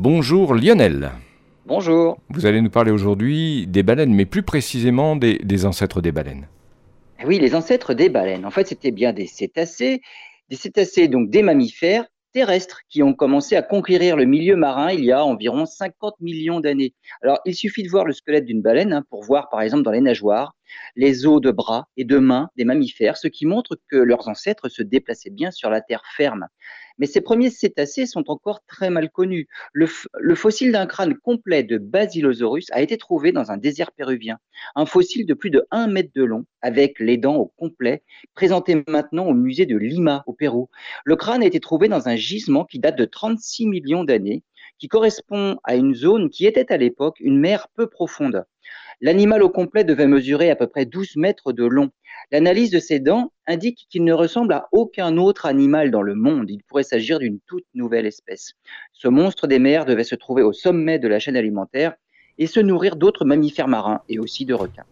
Bonjour Lionel. Bonjour. Vous allez nous parler aujourd'hui des baleines, mais plus précisément des, des ancêtres des baleines. Oui, les ancêtres des baleines. En fait, c'était bien des cétacés, des cétacés, donc des mammifères terrestres qui ont commencé à conquérir le milieu marin il y a environ 50 millions d'années. Alors, il suffit de voir le squelette d'une baleine hein, pour voir, par exemple, dans les nageoires, les os de bras et de mains des mammifères, ce qui montre que leurs ancêtres se déplaçaient bien sur la terre ferme. Mais ces premiers cétacés sont encore très mal connus. Le, le fossile d'un crâne complet de Basilosaurus a été trouvé dans un désert péruvien. Un fossile de plus de 1 mètre de long, avec les dents au complet, présenté maintenant au musée de Lima, au Pérou. Le crâne a été trouvé dans un gisement qui date de 36 millions d'années, qui correspond à une zone qui était à l'époque une mer peu profonde. L'animal au complet devait mesurer à peu près 12 mètres de long. L'analyse de ses dents indique qu'il ne ressemble à aucun autre animal dans le monde. Il pourrait s'agir d'une toute nouvelle espèce. Ce monstre des mers devait se trouver au sommet de la chaîne alimentaire et se nourrir d'autres mammifères marins et aussi de requins.